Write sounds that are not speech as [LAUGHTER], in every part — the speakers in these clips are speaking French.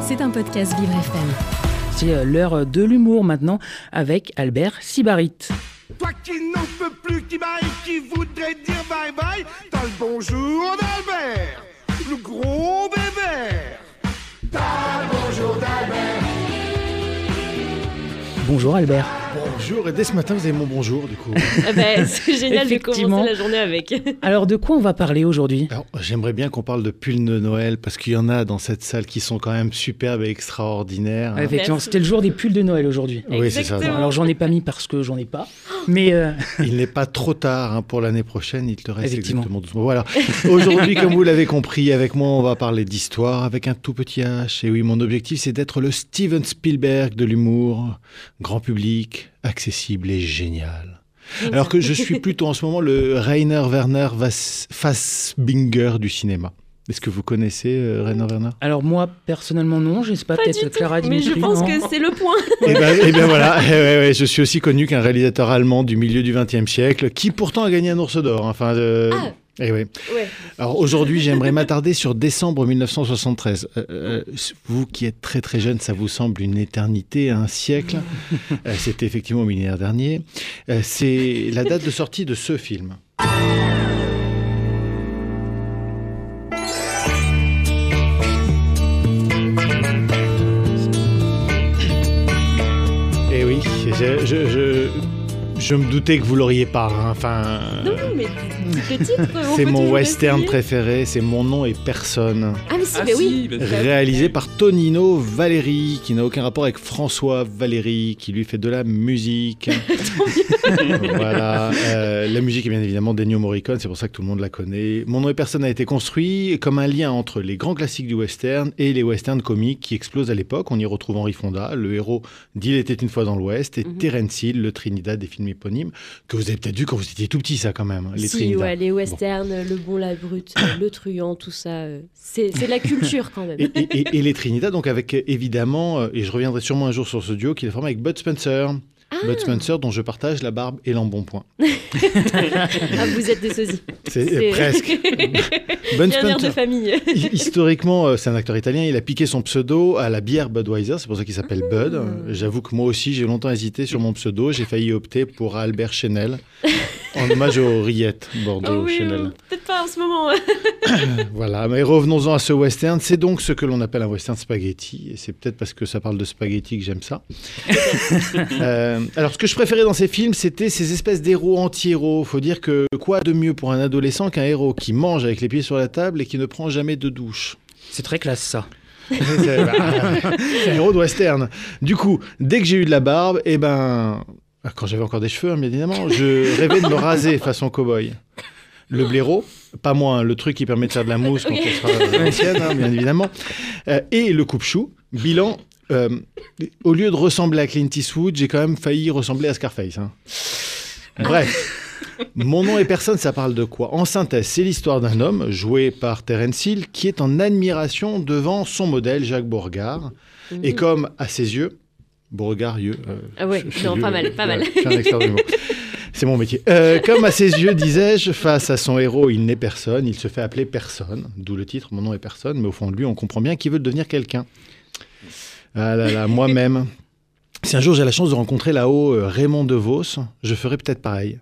C'est un podcast Vivre FM. C'est euh, l'heure de l'humour maintenant avec Albert Sibarit. Toi qui n'en peux plus, qui bye, qui voudrait dire bye bye, t'as le bonjour d'Albert, le gros bébert. T'as le bonjour d'Albert. Bonjour Albert. Bonjour, et dès ce matin, vous avez mon bonjour, du coup. [LAUGHS] Ah bah, c'est génial de commencer la journée avec. [LAUGHS] Alors de quoi on va parler aujourd'hui? J'aimerais bien qu'on parle de pulls de Noël, parce qu'il y en a dans cette salle qui sont quand même superbes et extraordinaires. hein. Effectivement, c'était le jour des pulls de Noël aujourd'hui. Oui, c'est ça. Alors j'en ai pas mis parce que j'en ai pas, [GASPS] mais euh, [LAUGHS] Il n'est pas trop tard hein, pour l'année prochaine, il te reste Effectivement. exactement 12 mois. Voilà. Aujourd'hui, comme vous l'avez compris, avec moi, on va parler d'histoire avec un tout petit H. Et oui, mon objectif, c'est d'être le Steven Spielberg de l'humour, grand public, accessible et génial. Alors que je [LAUGHS] suis plutôt en ce moment le Rainer Werner Fassbinger du cinéma. Est-ce que vous connaissez euh, Rainer Werner? Alors moi personnellement non, je sais pas, Pas peut-être. Clara Mais je pense non que c'est le point. [LAUGHS] Eh bien eh ben voilà, [LAUGHS] Eh ouais, ouais, je suis aussi connu qu'un réalisateur allemand du milieu du XXe siècle, qui pourtant a gagné un ours d'or. Enfin, euh, Ah. Eh. Ouais. Alors aujourd'hui, j'aimerais m'attarder sur décembre 1973. Euh, euh, vous qui êtes très très jeune, ça vous semble une éternité, un siècle. [LAUGHS] Euh, C'était effectivement au millénaire dernier. Euh, C'est la date de sortie de ce film. Eh oui, je, je, je, je me doutais que vous l'auriez pas. hein. Enfin, Non, non, mais on [LAUGHS] c'est mon western essayer. préféré. C'est mon nom et personne. Ah, mais si, mais oui. Réalisé par Tonino Valéry, qui n'a aucun rapport avec François Valéry, qui lui fait de la musique. [LAUGHS] voilà. Euh, la musique est bien évidemment d'Ennio Morricone, c'est pour ça que tout le monde la connaît. Mon nom et personne a été construit comme un lien entre les grands classiques du western et les westerns comiques qui explosent à l'époque. On y retrouve Henry Fonda, le héros d'Il était une fois dans l'Ouest, et Mhm. Terence Hill, le Trinidad des films que vous avez peut-être vu quand vous étiez tout petit, ça quand même. Les si, ouais, les westerns, le bon, la brute, le truand, tout ça. euh, C'est de la culture quand même. Et, et- et- et les Trinidad, donc avec euh, évidemment, euh, et je reviendrai sûrement un jour sur ce duo, qu'il a formé avec Bud Spencer. Ah. Bud Spencer, dont je partage la barbe et l'embonpoint. [LAUGHS] Ah, vous êtes des sosies. C'est euh, presque. [LAUGHS] Bud air de Spencer, famille. hi- historiquement, euh, c'est un acteur italien. Il a piqué son pseudo à la bière Budweiser, c'est pour ça qu'il s'appelle Bud. Ah. Euh, J'avoue que moi aussi, j'ai longtemps hésité sur mon pseudo. J'ai failli opter pour Albert Chenel, en hommage aux rillettes Bordeaux Oh oui, En ce moment. [COUGHS] Voilà, mais revenons-en à ce western. C'est donc ce que l'on appelle un western spaghetti, et c'est peut-être parce que ça parle de spaghetti que j'aime ça. [LAUGHS] Euh, alors, ce que je préférais dans ces films, c'était ces espèces d'héros anti-héros. Faut dire que quoi de mieux pour un adolescent qu'un héros qui mange avec les pieds sur la table et qui ne prend jamais de douche? C'est très classe ça. [LAUGHS] c'est bah, [LAUGHS] c'est un héros de western. Du coup, dès que j'ai eu de la barbe, et ben, quand j'avais encore des cheveux, hein, bien évidemment, je rêvais de me raser façon cow-boy. Le blaireau, pas moi, hein, le truc qui permet de faire de la mousse quand on sera à l'ancienne, hein, bien évidemment. Euh, et le coupe-chou. Bilan, euh, au lieu de ressembler à Clint Eastwood, j'ai quand même failli ressembler à Scarface. hein. Bref. Mon nom et personne, ça parle de quoi? En synthèse, c'est l'histoire d'un homme, joué par Terence Hill, qui est en admiration devant son modèle, Jacques Beauregard. Et comme, à ses yeux, Beauregard, yeux... euh, Ah ouais, non, pas mal, pas mal. Je suis un expert du mot. C'est mon métier. Euh, comme à ses yeux, disais-je, face à son héros, il n'est personne, il se fait appeler personne, d'où le titre Mon nom est personne, mais au fond de lui, on comprend bien qu'il veut devenir quelqu'un. Ah là là, moi-même. Si un jour j'ai la chance de rencontrer là-haut euh, Raymond DeVos, je ferai peut-être pareil.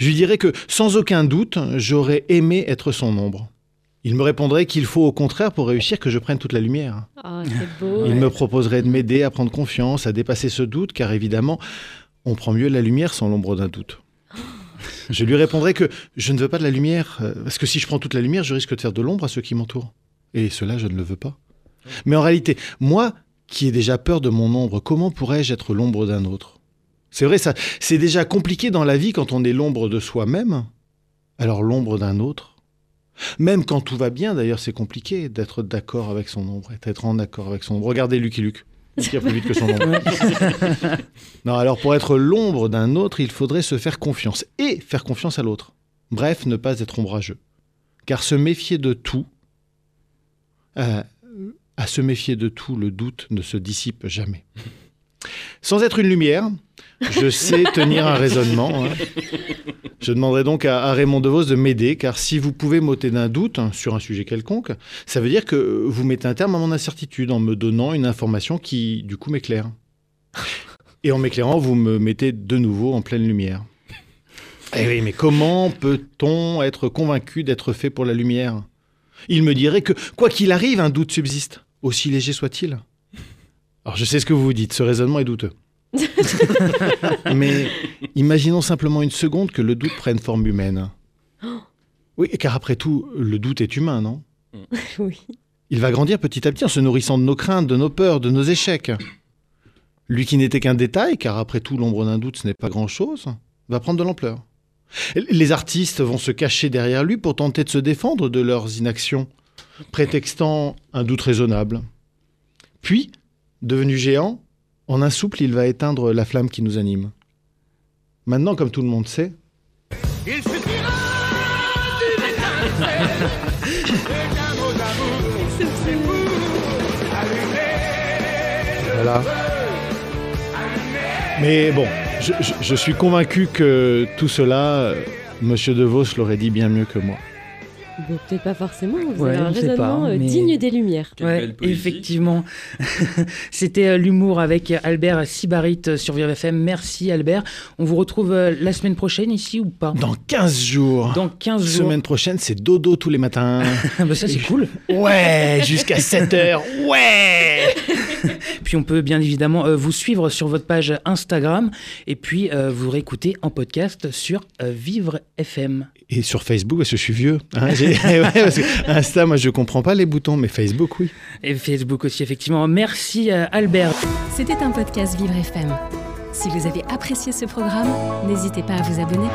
Je lui dirais que, sans aucun doute, j'aurais aimé être son ombre. Il me répondrait qu'il faut au contraire, pour réussir, que je prenne toute la lumière. C'est beau. Il me proposerait de m'aider à prendre confiance, à dépasser ce doute, car évidemment, on prend mieux la lumière sans l'ombre d'un doute. Je lui répondrais que je ne veux pas de la lumière, euh, parce que si je prends toute la lumière, je risque de faire de l'ombre à ceux qui m'entourent. Et cela, je ne le veux pas. Mais en réalité, moi, qui ai déjà peur de mon ombre, comment pourrais-je être l'ombre d'un autre? C'est vrai, ça, c'est déjà compliqué dans la vie quand on est l'ombre de soi-même. Alors l'ombre d'un autre? Même quand tout va bien, d'ailleurs, c'est compliqué d'être d'accord avec son ombre, d'être en accord avec son ombre. Regardez Lucky Luke. Il tire plus vite que son ombre. [LAUGHS] non, alors pour être l'ombre d'un autre, il faudrait se faire confiance et faire confiance à l'autre. Bref, ne pas être ombrageux. Car se méfier de tout, euh, à se méfier de tout, le doute ne se dissipe jamais. Sans être une lumière, je [LAUGHS] sais tenir un raisonnement. hein. Je demanderai donc à, à Raymond DeVos de m'aider, car si vous pouvez m'ôter d'un doute hein, sur un sujet quelconque, ça veut dire que vous mettez un terme à mon incertitude en me donnant une information qui, du coup, m'éclaire. Et en m'éclairant, vous me mettez de nouveau en pleine lumière. Eh oui, mais comment peut-on être convaincu d'être fait pour la lumière? Il me dirait que, quoi qu'il arrive, un doute subsiste, aussi léger soit-il. Alors je sais ce que vous vous dites, ce raisonnement est douteux. [LAUGHS] Mais imaginons simplement une seconde que le doute prenne forme humaine. [GASPS] Oui, car après tout, le doute est humain, non? Oui. Il va grandir petit à petit en se nourrissant de nos craintes, de nos peurs, de nos échecs. Lui qui n'était qu'un détail, car après tout, l'ombre d'un doute, ce n'est pas grand-chose, va prendre de l'ampleur. Les artistes vont se cacher derrière lui pour tenter de se défendre de leurs inactions, prétextant un doute raisonnable. Puis, devenu géant, en un souple, il va éteindre la flamme qui nous anime. Maintenant, comme tout le monde sait, Il suffira d'une étincelle et d'un mot d'amour. C'est pour allumer voilà. Mais bon, je, je- je suis convaincu que tout cela, euh, Monsieur De Vos l'aurait dit bien mieux que moi. Bon, peut-être pas forcément. Vous Ouais, avez un on sait pas, raisonnement euh, mais- digne des Lumières. Ouais, effectivement. [LAUGHS] C'était euh, l'humour avec Albert Sibarit euh, sur Vivre FM. Merci Albert. On vous retrouve la semaine prochaine ici ou pas? Dans 15 jours. Dans 15 jours. Semaine prochaine, c'est dodo tous les matins. Ah [LAUGHS] bah ça c'est cool. Ouais, jusqu'à 7 heures. Ouais. [LAUGHS] Puis on peut bien évidemment euh, vous suivre sur votre page Instagram et puis euh, vous réécouter en podcast sur euh, Vivre FM. Et sur Facebook, parce que je suis vieux. hein, j'ai- [LAUGHS] ouais, parce que Insta, moi, je comprends pas les boutons, mais Facebook, oui. Et Facebook aussi, effectivement. Merci euh, Albert. C'était un podcast Vivre FM. Si vous avez apprécié ce programme, n'hésitez pas à vous abonner.